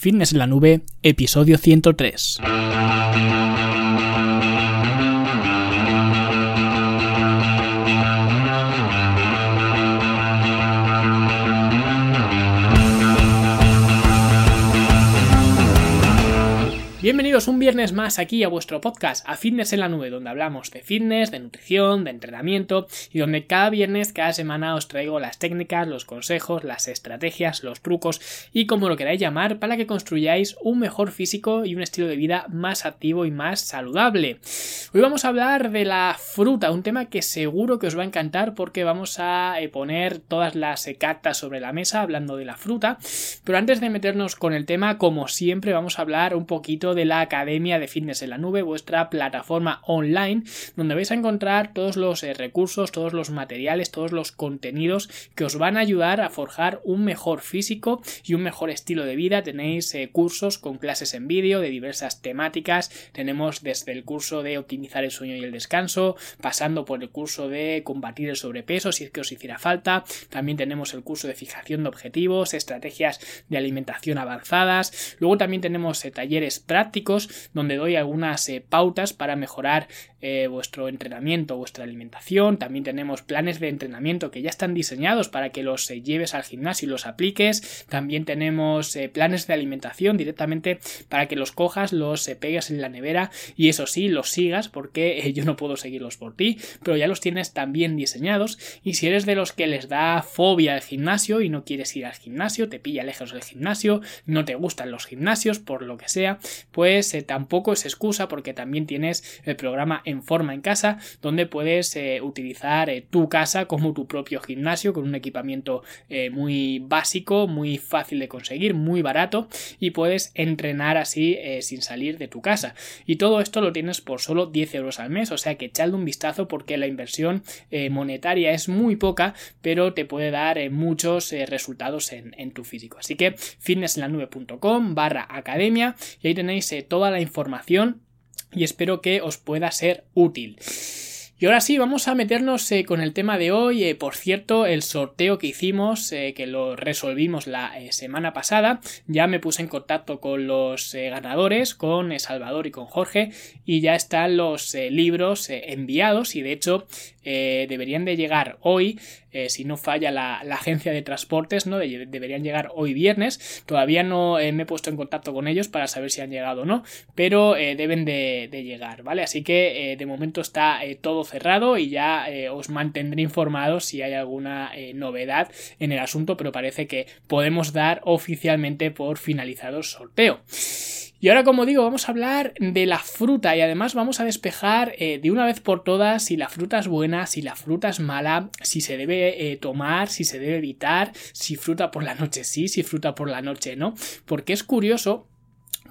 Fitness en la Nube, episodio 103. Bienvenidos un viernes más aquí a vuestro podcast, a Fitness en la Nube, donde hablamos de fitness, de nutrición, de entrenamiento y donde cada viernes, cada semana os traigo las técnicas, los consejos, las estrategias, los trucos y como lo queráis llamar para que construyáis un mejor físico y un estilo de vida más activo y más saludable. Hoy vamos a hablar de la fruta, un tema que seguro que os va a encantar porque vamos a eh, poner todas las eh, cartas sobre la mesa hablando de la fruta, pero antes de meternos con el tema, como siempre, vamos a hablar un poquito de la Academia de Fitness en la Nube, vuestra plataforma online, donde vais a encontrar todos los eh, recursos, todos los materiales, todos los contenidos que os van a ayudar a forjar un mejor físico y un mejor estilo de vida. Tenéis eh, cursos con clases en vídeo de diversas temáticas. Tenemos desde el curso de optimizar el sueño y el descanso, pasando por el curso de combatir el sobrepeso si es que os hiciera falta. También tenemos el curso de fijación de objetivos, estrategias de alimentación avanzadas. Luego también tenemos eh, talleres prácticos donde doy algunas eh, pautas para mejorar eh, vuestro entrenamiento, vuestra alimentación. También tenemos planes de entrenamiento que ya están diseñados para que los eh, lleves al gimnasio y los apliques. También tenemos planes de alimentación directamente para que los cojas, los pegues en la nevera y eso sí, los sigas porque yo no puedo seguirlos por ti, pero ya los tienes también diseñados. Y si eres de los que les da fobia al gimnasio y no quieres ir al gimnasio, te pilla lejos del gimnasio, no te gustan los gimnasios por lo que sea, pues eh, tampoco es excusa porque también tienes el programa En Forma en Casa, donde puedes eh, utilizar eh, tu casa como tu propio gimnasio con un equipamiento muy básico, muy fácil de conseguir, muy barato y puedes entrenar así sin salir de tu casa. Y todo esto lo tienes por solo 10 euros al mes, o sea que echadle un vistazo porque la inversión monetaria es muy poca, pero te puede dar muchos resultados en, en, tu físico. Así que fitnesslanube.com barra academia y ahí tenéis toda la información y espero que os pueda ser útil. Y ahora sí, vamos a meternos eh, con el tema de hoy. Eh, por cierto, el sorteo que hicimos, eh, que lo resolvimos la semana pasada, ya me puse en contacto con los ganadores, con Salvador y con Jorge, y ya están los libros enviados y de hecho deberían de llegar hoy. si no falla la, agencia de transportes, ¿no? deberían llegar hoy viernes. Todavía no me he puesto en contacto con ellos para saber si han llegado o no, pero deben de, de, llegar, ¿vale? Así que de momento está todo cerrado y ya eh, os mantendré informados si hay alguna eh, novedad en el asunto, pero parece que podemos dar oficialmente por finalizado el sorteo. Y ahora, como digo, vamos a hablar de la fruta y además vamos a despejar eh, de una vez por todas si la fruta es buena, si la fruta es mala, si se debe tomar, si se debe evitar, si fruta por la noche sí, si fruta por la noche no. Porque es curioso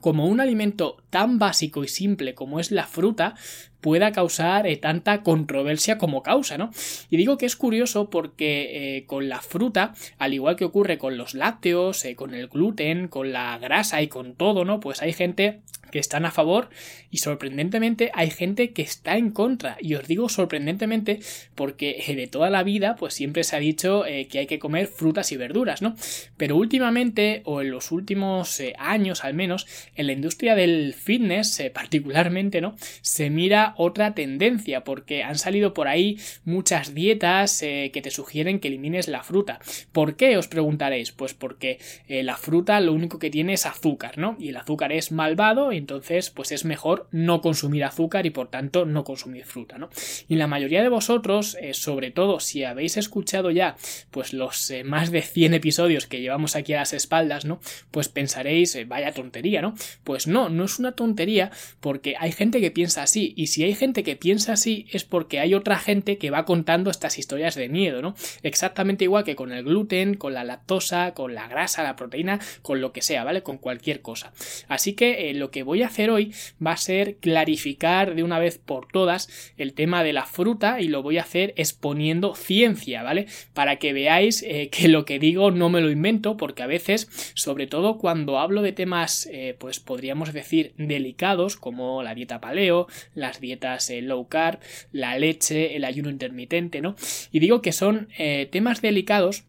como un alimento tan básico y simple como es la fruta pueda causar eh, tanta controversia como causa, ¿no? Y digo que es curioso porque eh, con la fruta, al igual que ocurre con los lácteos, eh, con el gluten, con la grasa y con todo, ¿no? Pues hay gente que están a favor y sorprendentemente hay gente que está en contra. Y os digo sorprendentemente porque de toda la vida pues siempre se ha dicho que hay que comer frutas y verduras, ¿no? Pero últimamente o en los últimos años al menos en la industria del fitness particularmente, ¿no? Se mira otra tendencia, porque han salido por ahí muchas dietas eh, que te sugieren que elimines la fruta. ¿Por qué? Os preguntaréis. Pues porque eh, la fruta lo único que tiene es azúcar, ¿no? Y el azúcar es malvado, entonces pues es mejor no consumir azúcar y por tanto no consumir fruta, ¿no? Y la mayoría de vosotros, eh, sobre todo si habéis escuchado ya pues los más de 100 episodios que llevamos aquí a las espaldas, ¿no? Pues pensaréis, vaya tontería, ¿no? Pues no, no es una tontería porque hay gente que piensa así y si si hay gente que piensa así es porque hay otra gente que va contando estas historias de miedo, ¿no? Exactamente igual que con el gluten, con la lactosa, con la grasa, la proteína, con lo que sea, ¿vale? Con cualquier cosa. Así que eh, lo que voy a hacer hoy va a ser clarificar de una vez por todas el tema de la fruta y lo voy a hacer exponiendo ciencia, ¿vale? Para que veáis eh, que lo que digo no me lo invento porque a veces, sobre todo cuando hablo de temas, eh, pues podríamos decir delicados como la dieta paleo, las dietas dietas low carb, la leche, el ayuno intermitente, ¿no? Y digo que son eh, temas delicados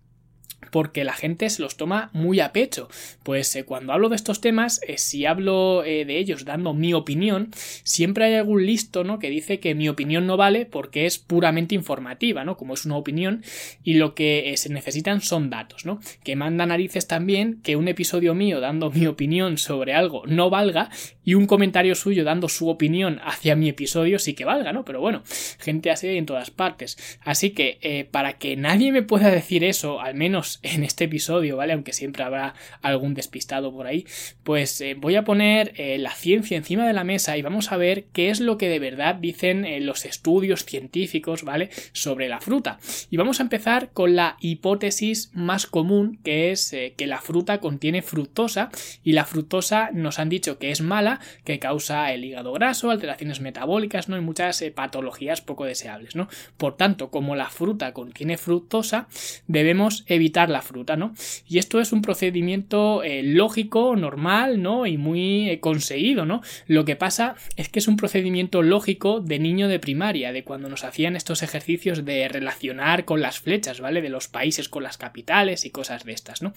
porque la gente se los toma muy a pecho. Pues eh, cuando hablo de estos temas, eh, si hablo eh, de ellos dando mi opinión, siempre hay algún listo, ¿no? Que dice que mi opinión no vale porque es puramente informativa, ¿no? Como es una opinión y lo que se necesitan son datos, ¿no? Que manda narices también que un episodio mío dando mi opinión sobre algo no valga y un comentario suyo dando su opinión hacia mi episodio sí que valga, ¿no? Pero bueno, gente así en todas partes. Así que para que nadie me pueda decir eso, al menos en este episodio, ¿vale? Aunque siempre habrá algún despistado por ahí, pues eh, voy a poner eh, la ciencia encima de la mesa y vamos a ver qué es lo que de verdad dicen eh, los estudios científicos, ¿vale? Sobre la fruta. Y vamos a empezar con la hipótesis más común, que es que la fruta contiene fructosa y la fructosa nos han dicho que es mala, que causa el hígado graso, alteraciones metabólicas, ¿no? Y muchas patologías poco deseables, ¿no? Por tanto, como la fruta contiene fructosa, debemos evitar la fruta, ¿no? Y esto es un procedimiento eh, lógico, normal, ¿no? Y muy eh, conseguido, ¿no? Lo que pasa es que es un procedimiento lógico de niño de primaria, de cuando nos hacían estos ejercicios de relacionar con las flechas, ¿vale? De los países con las capitales y cosas de estas, ¿no?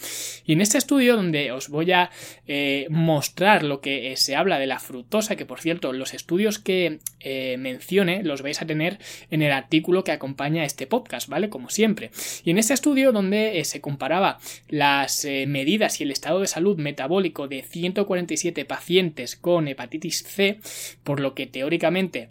Y en este estudio donde os voy a eh, mostrar lo que se habla de la fructosa, que por cierto, los estudios que mencione los vais a tener en el artículo que acompaña este podcast, ¿vale? Como siempre. Y en este estudio donde se comparaba las eh, medidas y el estado de salud metabólico de 147 pacientes con hepatitis C, por lo que teóricamente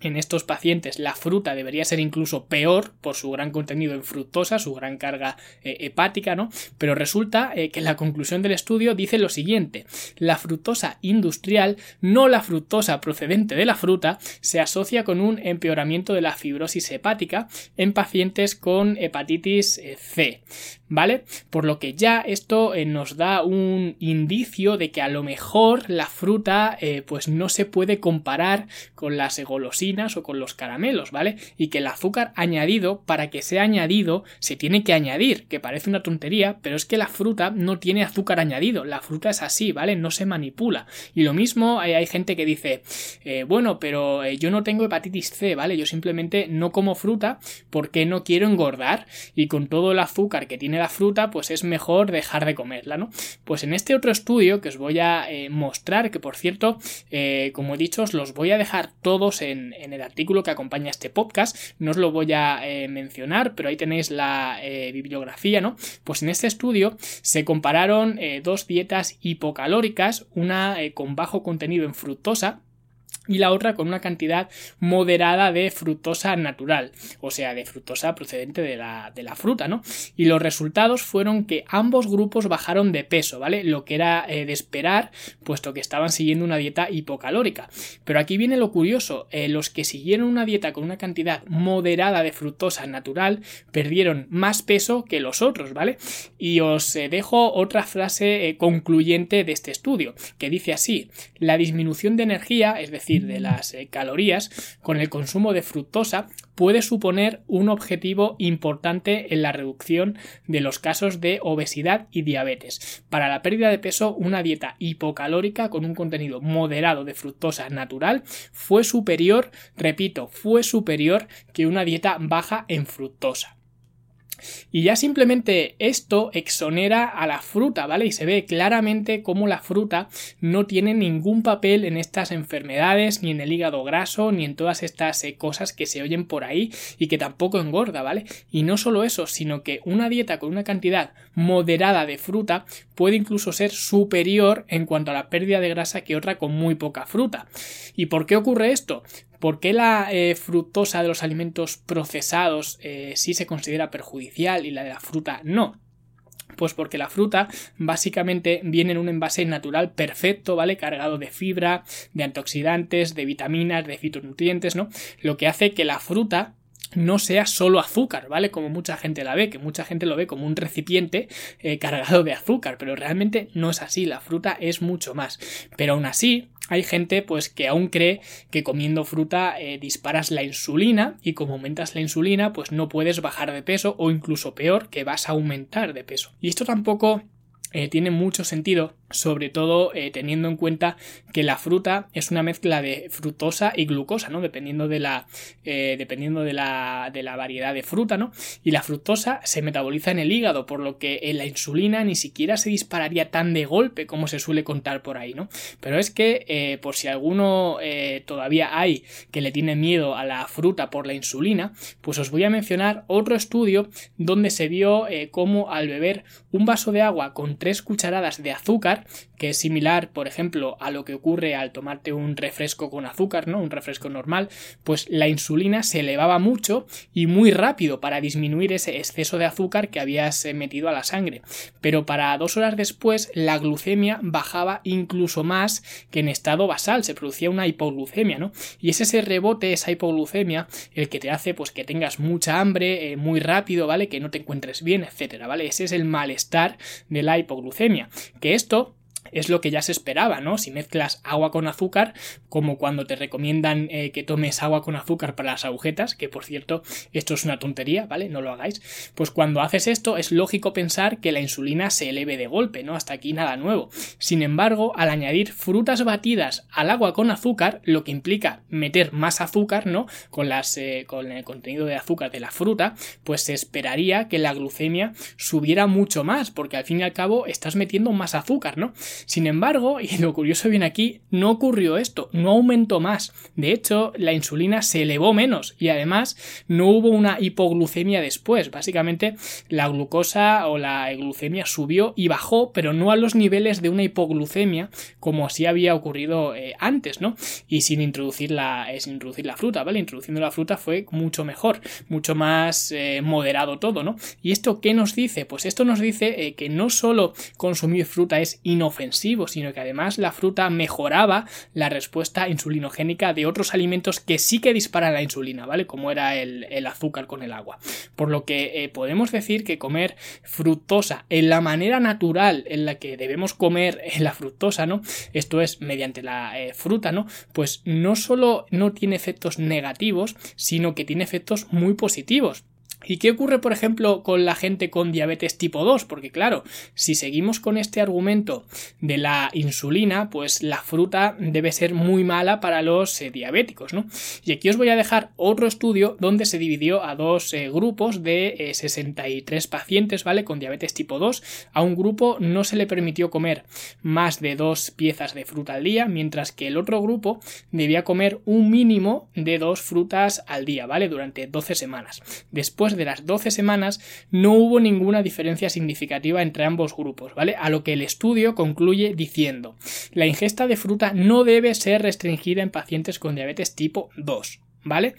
en estos pacientes la fruta debería ser incluso peor por su gran contenido en fructosa, su gran carga eh, hepática, ¿no? Pero resulta eh, que la conclusión del estudio dice lo siguiente: la fructosa industrial, no la fructosa procedente de la fruta, se asocia con un empeoramiento de la fibrosis hepática en pacientes con hepatitis eh, C. ¿Vale? Por lo que ya esto nos da un indicio de que a lo mejor la fruta pues no se puede comparar con las golosinas o con los caramelos, ¿vale? Y que el azúcar añadido, para que sea añadido, se tiene que añadir, que parece una tontería, pero es que la fruta no tiene azúcar añadido, la fruta es así, ¿vale? No se manipula. Y lo mismo hay, hay gente que dice, eh, bueno, pero eh, yo no tengo hepatitis C, ¿vale? Yo simplemente no como fruta porque no quiero engordar y con todo el azúcar que tiene la fruta, pues es mejor dejar de comerla, ¿no? Pues en este otro estudio que os voy a eh, mostrar, que por cierto, como he dicho, os los voy a dejar todos en, el artículo que acompaña este podcast. No os lo voy a eh, mencionar, pero ahí tenéis la eh, bibliografía, ¿no? Pues en este estudio se compararon eh, dos dietas hipocalóricas, una con bajo contenido en fructosa y la otra con una cantidad moderada de fructosa natural, o sea, de fructosa procedente de la, de la fruta, ¿no? Y los resultados fueron que ambos grupos bajaron de peso, ¿vale? Lo que era eh, de esperar, puesto que estaban siguiendo una dieta hipocalórica. Pero aquí viene lo curioso, eh, los que siguieron una dieta con una cantidad moderada de fructosa natural perdieron más peso que los otros, ¿vale? Y os eh, dejo otra frase concluyente de este estudio, que dice así, la disminución de energía, es decir, de las eh, calorías, con el consumo de fructosa puede suponer un objetivo importante en la reducción de los casos de obesidad y diabetes. Para la pérdida de peso, una dieta hipocalórica con un contenido moderado de fructosa natural fue superior, repito, fue superior que una dieta baja en fructosa. Y ya simplemente esto exonera a la fruta, ¿vale? Y se ve claramente cómo la fruta no tiene ningún papel en estas enfermedades, ni en el hígado graso, ni en todas estas eh, cosas que se oyen por ahí y que tampoco engorda, ¿vale? Y no solo eso, sino que una dieta con una cantidad moderada de fruta puede incluso ser superior en cuanto a la pérdida de grasa que otra con muy poca fruta. ¿Y por qué ocurre esto? ¿Por qué la eh, fructosa de los alimentos procesados eh, sí se considera perjudicial y la de la fruta no? Pues porque la fruta básicamente viene en un envase natural perfecto, ¿vale? Cargado de fibra, de antioxidantes, de vitaminas, de fitonutrientes, ¿no? Lo que hace que la fruta no sea solo azúcar, ¿vale? Como mucha gente la ve, que mucha gente lo ve como un recipiente eh, cargado de azúcar, pero realmente no es así, la fruta es mucho más. Pero aún así, hay gente pues que aún cree que comiendo fruta eh, disparas la insulina y como aumentas la insulina pues no puedes bajar de peso o incluso peor que vas a aumentar de peso. Y esto tampoco eh, tiene mucho sentido sobre todo eh, teniendo en cuenta que la fruta es una mezcla de fructosa y glucosa, ¿no? Dependiendo de la, eh, dependiendo de la, de la variedad de fruta, ¿no? Y la fructosa se metaboliza en el hígado, por lo que en la insulina ni siquiera se dispararía tan de golpe como se suele contar por ahí, ¿no? Pero es que, eh, por si alguno todavía hay que le tiene miedo a la fruta por la insulina, pues os voy a mencionar otro estudio donde se vio cómo al beber un vaso de agua con tres cucharadas de azúcar, que es similar, por ejemplo, a lo que ocurre al tomarte un refresco con azúcar, ¿no? Un refresco normal, pues la insulina se elevaba mucho y muy rápido para disminuir ese exceso de azúcar que habías eh, metido a la sangre. Pero para dos horas después, la glucemia bajaba incluso más que en estado basal, se producía una hipoglucemia, ¿no? Y es ese rebote, esa hipoglucemia, el que te hace pues que tengas mucha hambre eh, muy rápido, ¿vale? Que no te encuentres bien, etcétera, ¿vale? Ese es el malestar de la hipoglucemia. Que esto es lo que ya se esperaba, ¿no? Si mezclas agua con azúcar, como cuando te recomiendan eh, que tomes agua con azúcar para las agujetas, que por cierto, esto es una tontería, ¿vale? No lo hagáis. Pues cuando haces esto, es lógico pensar que la insulina se eleve de golpe, ¿no? Hasta aquí nada nuevo. Sin embargo, al añadir frutas batidas al agua con azúcar, lo que implica meter más azúcar, ¿no? Con, las, eh, con el contenido de azúcar de la fruta, pues se esperaría que la glucemia subiera mucho más, porque al fin y al cabo estás metiendo más azúcar, ¿no? Sin embargo, y lo curioso viene aquí, no ocurrió esto, no aumentó más. De hecho, la insulina se elevó menos y además no hubo una hipoglucemia después. Básicamente, la glucosa o la glucemia subió y bajó, pero no a los niveles de una hipoglucemia como así había ocurrido eh, antes, ¿no? Y sin introducir la, eh, sin introducir la fruta, ¿vale? Introduciendo la fruta fue mucho mejor, mucho más eh, moderado todo, ¿no? ¿Y esto qué nos dice? Pues esto nos dice que no solo consumir fruta es inofensivo, sino que además la fruta mejoraba la respuesta insulinogénica de otros alimentos que sí que disparan la insulina, ¿vale? Como era el, azúcar con el agua. Por lo que eh, podemos decir que comer fructosa en la manera natural en la que debemos comer la fructosa, ¿no? Esto es mediante la eh, fruta, ¿no? Pues no solo no tiene efectos negativos, sino que tiene efectos muy positivos. ¿Y qué ocurre, por ejemplo, con la gente con diabetes tipo 2? Porque claro, si seguimos con este argumento de la insulina, pues la fruta debe ser muy mala para los eh, diabéticos, ¿no? Y aquí os voy a dejar otro estudio donde se dividió a dos eh, grupos de 63 eh, pacientes, ¿vale? Con diabetes tipo 2. A un grupo no se le permitió comer más de dos piezas de fruta al día, mientras que el otro grupo debía comer un mínimo de dos frutas al día, ¿vale? Durante 12 semanas. Después de las 12 semanas no hubo ninguna diferencia significativa entre ambos grupos, ¿vale? A lo que el estudio concluye diciendo, la ingesta de fruta no debe ser restringida en pacientes con diabetes tipo 2. ¿Vale?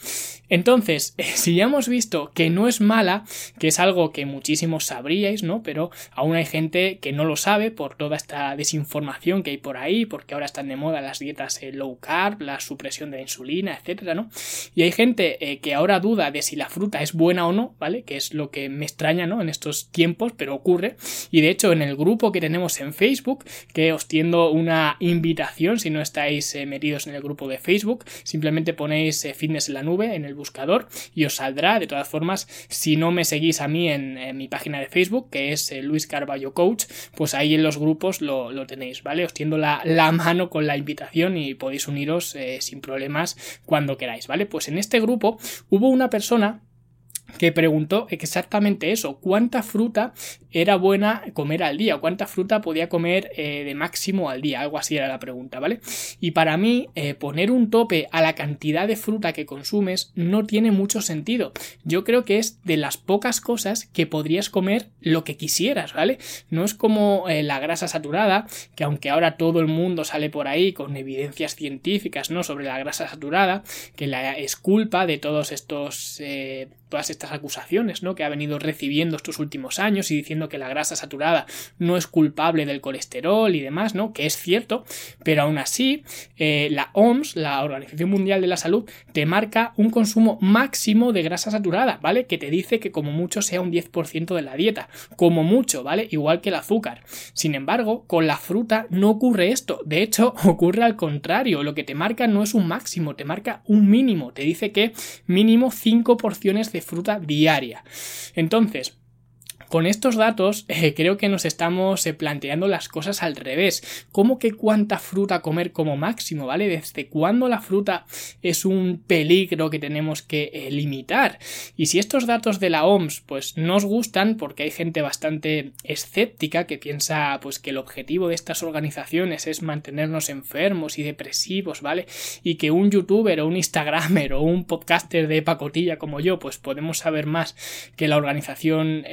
Entonces, si ya hemos visto que no es mala, que es algo que muchísimos sabríais, ¿no? Pero aún hay gente que no lo sabe por toda esta desinformación que hay por ahí, porque ahora están de moda las dietas eh, low carb, la supresión de la insulina, etcétera, ¿no? Y hay gente eh, que ahora duda de si la fruta es buena o no, ¿vale? Que es lo que me extraña, ¿no? En estos tiempos, pero ocurre. Y de hecho, en el grupo que tenemos en Facebook, que os tiendo una invitación, si no estáis eh, metidos en el grupo de Facebook, simplemente ponéis fitness en la nube en el buscador y os saldrá. De todas formas, si no me seguís a mí en, mi página de Facebook, que es eh, Luis Carballo Coach, pues ahí en los grupos lo, tenéis, ¿vale? Os tiendo la, mano con la invitación y podéis uniros eh, sin problemas cuando queráis, ¿vale? Pues en este grupo hubo una persona que preguntó exactamente eso, cuánta fruta era buena comer al día, cuánta fruta podía comer eh, de máximo al día, algo así era la pregunta, ¿vale? Y para mí eh, poner un tope a la cantidad de fruta que consumes no tiene mucho sentido. Yo creo que es de las pocas cosas que podrías comer lo que quisieras, ¿vale? No es como eh, la grasa saturada, que aunque ahora todo el mundo sale por ahí con evidencias científicas, ¿no? Sobre la grasa saturada, que la es culpa de todos estos todas estas acusaciones ¿no? que ha venido recibiendo estos últimos años y diciendo que la grasa saturada no es culpable del colesterol y demás, ¿no? que es cierto, pero aún así eh, la OMS, la Organización Mundial de la Salud, te marca un consumo máximo de grasa saturada, ¿vale? Que te dice que como mucho sea un 10% de la dieta, como mucho, ¿vale? Igual que el azúcar. Sin embargo, con la fruta no ocurre esto, de hecho ocurre al contrario, lo que te marca no es un máximo, te marca un mínimo, te dice que mínimo 5 porciones de fruta diaria. Entonces, con estos datos eh, creo que nos estamos eh, planteando las cosas al revés. ¿Cómo que cuánta fruta comer como máximo? ¿Vale? ¿Desde cuándo la fruta es un peligro que tenemos que eh, limitar? Y si estos datos de la OMS pues nos gustan porque hay gente bastante escéptica que piensa pues que el objetivo de estas organizaciones es mantenernos enfermos y depresivos, ¿vale? Y que un youtuber o un instagramer o un podcaster de pacotilla como yo pues podemos saber más que la organización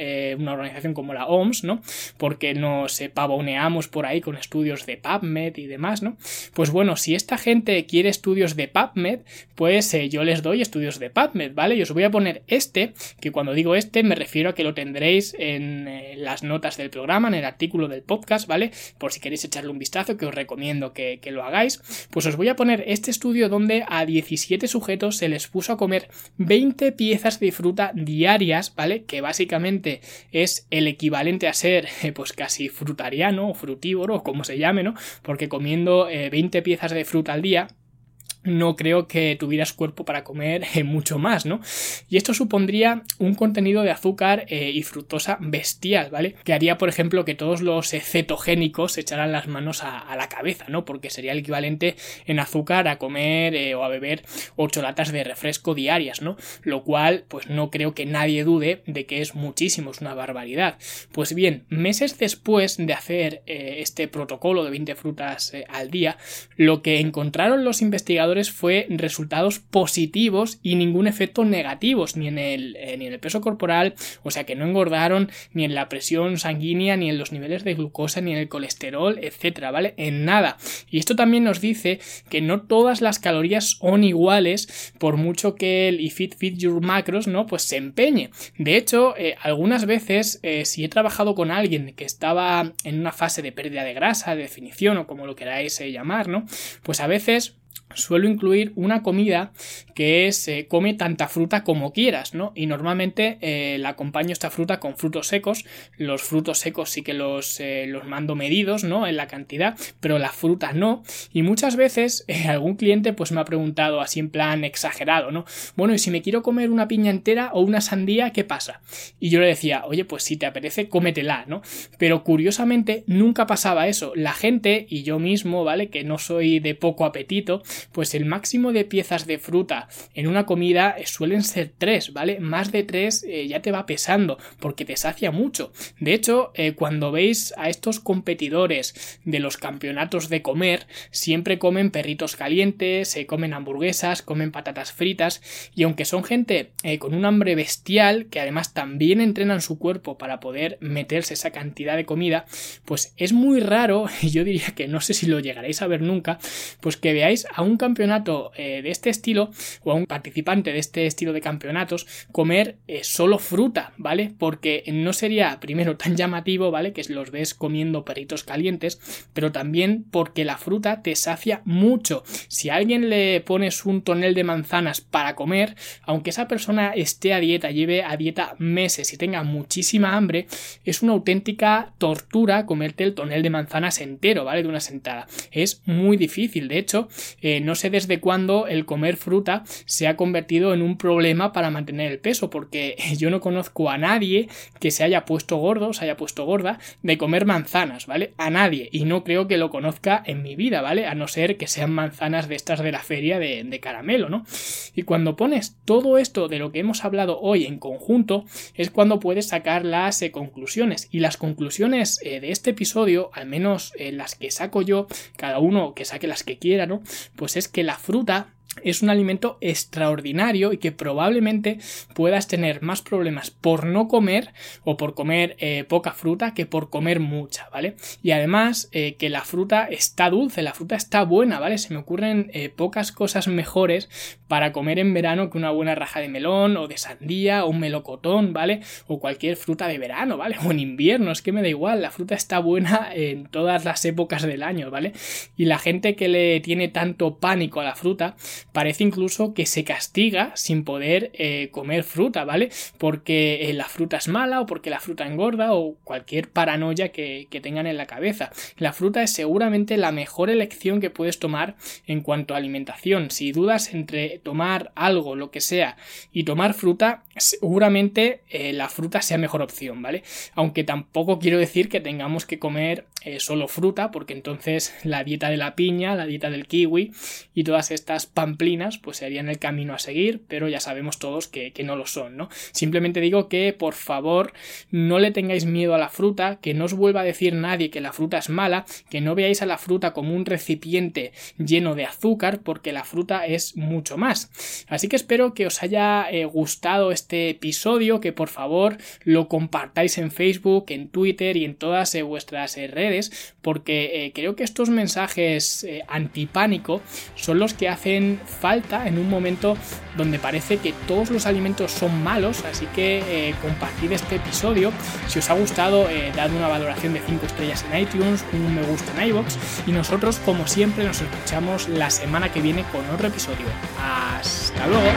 una organización como la OMS, ¿no? Porque nos pavoneamos por ahí con estudios de PubMed y demás, ¿no? Pues bueno, si esta gente quiere estudios de PubMed, pues eh, yo les doy estudios de PubMed, ¿vale? Y os voy a poner este, que cuando digo este me refiero a que lo tendréis en eh, las notas del programa, en el artículo del podcast, ¿vale? Por si queréis echarle un vistazo, que os recomiendo que lo hagáis, pues os voy a poner este estudio donde a 17 sujetos se les puso a comer 20 piezas de fruta diarias, ¿vale? Que básicamente es el equivalente a ser eh, pues casi frutariano o frutívoro, como se llame, ¿no? Porque comiendo 20 eh, piezas de fruta al día no creo que tuvieras cuerpo para comer eh, mucho más, ¿no? Y esto supondría un contenido de azúcar eh, y fructosa bestial, ¿vale? Que haría, por ejemplo, que todos los eh, cetogénicos se echaran las manos a, la cabeza, ¿no? Porque sería el equivalente en azúcar a comer o a beber 8 latas de refresco diarias, ¿no? Lo cual, pues no creo que nadie dude de que es muchísimo, es una barbaridad. Pues bien, meses después de hacer este protocolo de 20 frutas al día, lo que encontraron los investigadores fue resultados positivos y ningún efecto negativos ni en el, eh, ni en el peso corporal, o sea que no engordaron ni en la presión sanguínea, ni en los niveles de glucosa, ni en el colesterol, etcétera, ¿vale? En nada. Y esto también nos dice que no todas las calorías son iguales, por mucho que el Fit Fit Your Macros, ¿no? Pues se empeñe. De hecho, eh, algunas veces, eh, si he trabajado con alguien que estaba en una fase de pérdida de grasa, de definición, o como lo queráis llamar, ¿no? Pues a veces suelo incluir una comida que es eh, come tanta fruta como quieras, ¿no? Y normalmente eh, la acompaño esta fruta con frutos secos. Los frutos secos sí que los, eh, los mando medidos, ¿no? En la cantidad, pero la fruta no. Y muchas veces algún cliente pues me ha preguntado así en plan exagerado, ¿no? Bueno, y si me quiero comer una piña entera o una sandía, ¿qué pasa? Y yo le decía, oye, pues si te apetece, cómetela, ¿no? Pero curiosamente nunca pasaba eso. La gente y yo mismo, ¿vale? Que no soy de poco apetito, pues el máximo de piezas de fruta en una comida eh, suelen ser tres, ¿vale? Más de tres eh, ya te va pesando porque te sacia mucho. De hecho, eh, cuando veis a estos competidores de los campeonatos de comer, siempre comen perritos calientes, se comen hamburguesas, comen patatas fritas y aunque son gente con un hambre bestial, que además también entrenan su cuerpo para poder meterse esa cantidad de comida, pues es muy raro, y yo diría que no sé si lo llegaréis a ver nunca, pues que veáis a un campeonato eh, de este estilo o a un participante de este estilo de campeonatos comer eh, solo fruta, ¿vale? Porque no sería primero tan llamativo, ¿vale? Que los ves comiendo perritos calientes, pero también porque la fruta te sacia mucho. Si a alguien le pones un tonel de manzanas para comer, aunque esa persona esté a dieta, lleve a dieta meses y tenga muchísima hambre, es una auténtica tortura comerte el tonel de manzanas entero, ¿vale? De una sentada. Es muy difícil. De hecho, eh, no sé desde cuándo el comer fruta se ha convertido en un problema para mantener el peso, porque yo no conozco a nadie que se haya puesto gordo, se haya puesto gorda de comer manzanas, ¿vale? A nadie, y no creo que lo conozca en mi vida, ¿vale? A no ser que sean manzanas de estas de la feria de, caramelo, ¿no? Y cuando pones todo esto de lo que hemos hablado hoy en conjunto, es cuando puedes sacar las eh, conclusiones. Y las conclusiones eh, de este episodio, al menos eh, las que saco yo, cada uno que saque las que quiera, ¿no? Pues es que la fruta es un alimento extraordinario y que probablemente puedas tener más problemas por no comer o por comer eh, poca fruta que por comer mucha, ¿vale? Y además eh, que la fruta está dulce, la fruta está buena, ¿vale? Se me ocurren eh, pocas cosas mejores para comer en verano que una buena raja de melón o de sandía o un melocotón, ¿vale? O cualquier fruta de verano, ¿vale? O en invierno, es que me da igual, la fruta está buena en todas las épocas del año, ¿vale? Y la gente que le tiene tanto pánico a la fruta, parece incluso que se castiga sin poder eh, comer fruta, ¿vale? Porque eh, la fruta es mala o porque la fruta engorda o cualquier paranoia que, que tengan en la cabeza. La fruta es seguramente la mejor elección que puedes tomar en cuanto a alimentación. Si dudas entre tomar algo, lo que sea, y tomar fruta, seguramente eh, la fruta sea mejor opción, ¿vale? Aunque tampoco quiero decir que tengamos que comer eh, solo fruta, porque entonces la dieta de la piña, la dieta del kiwi y todas estas pamplinas, pues serían el camino a seguir, pero ya sabemos todos que, que no lo son, ¿no? Simplemente digo que, por favor, no le tengáis miedo a la fruta, que no os vuelva a decir nadie que la fruta es mala, que no veáis a la fruta como un recipiente lleno de azúcar, porque la fruta es mucho más. Así que espero que os haya eh, gustado este este episodio, que por favor lo compartáis en Facebook, en Twitter y en todas eh, vuestras eh, redes, porque eh, creo que estos mensajes antipánico son los que hacen falta en un momento donde parece que todos los alimentos son malos, así que compartid este episodio. Si os ha gustado, dad una valoración de 5 estrellas en iTunes, un me gusta en iBox y nosotros, como siempre, nos escuchamos la semana que viene con otro episodio. Hasta luego.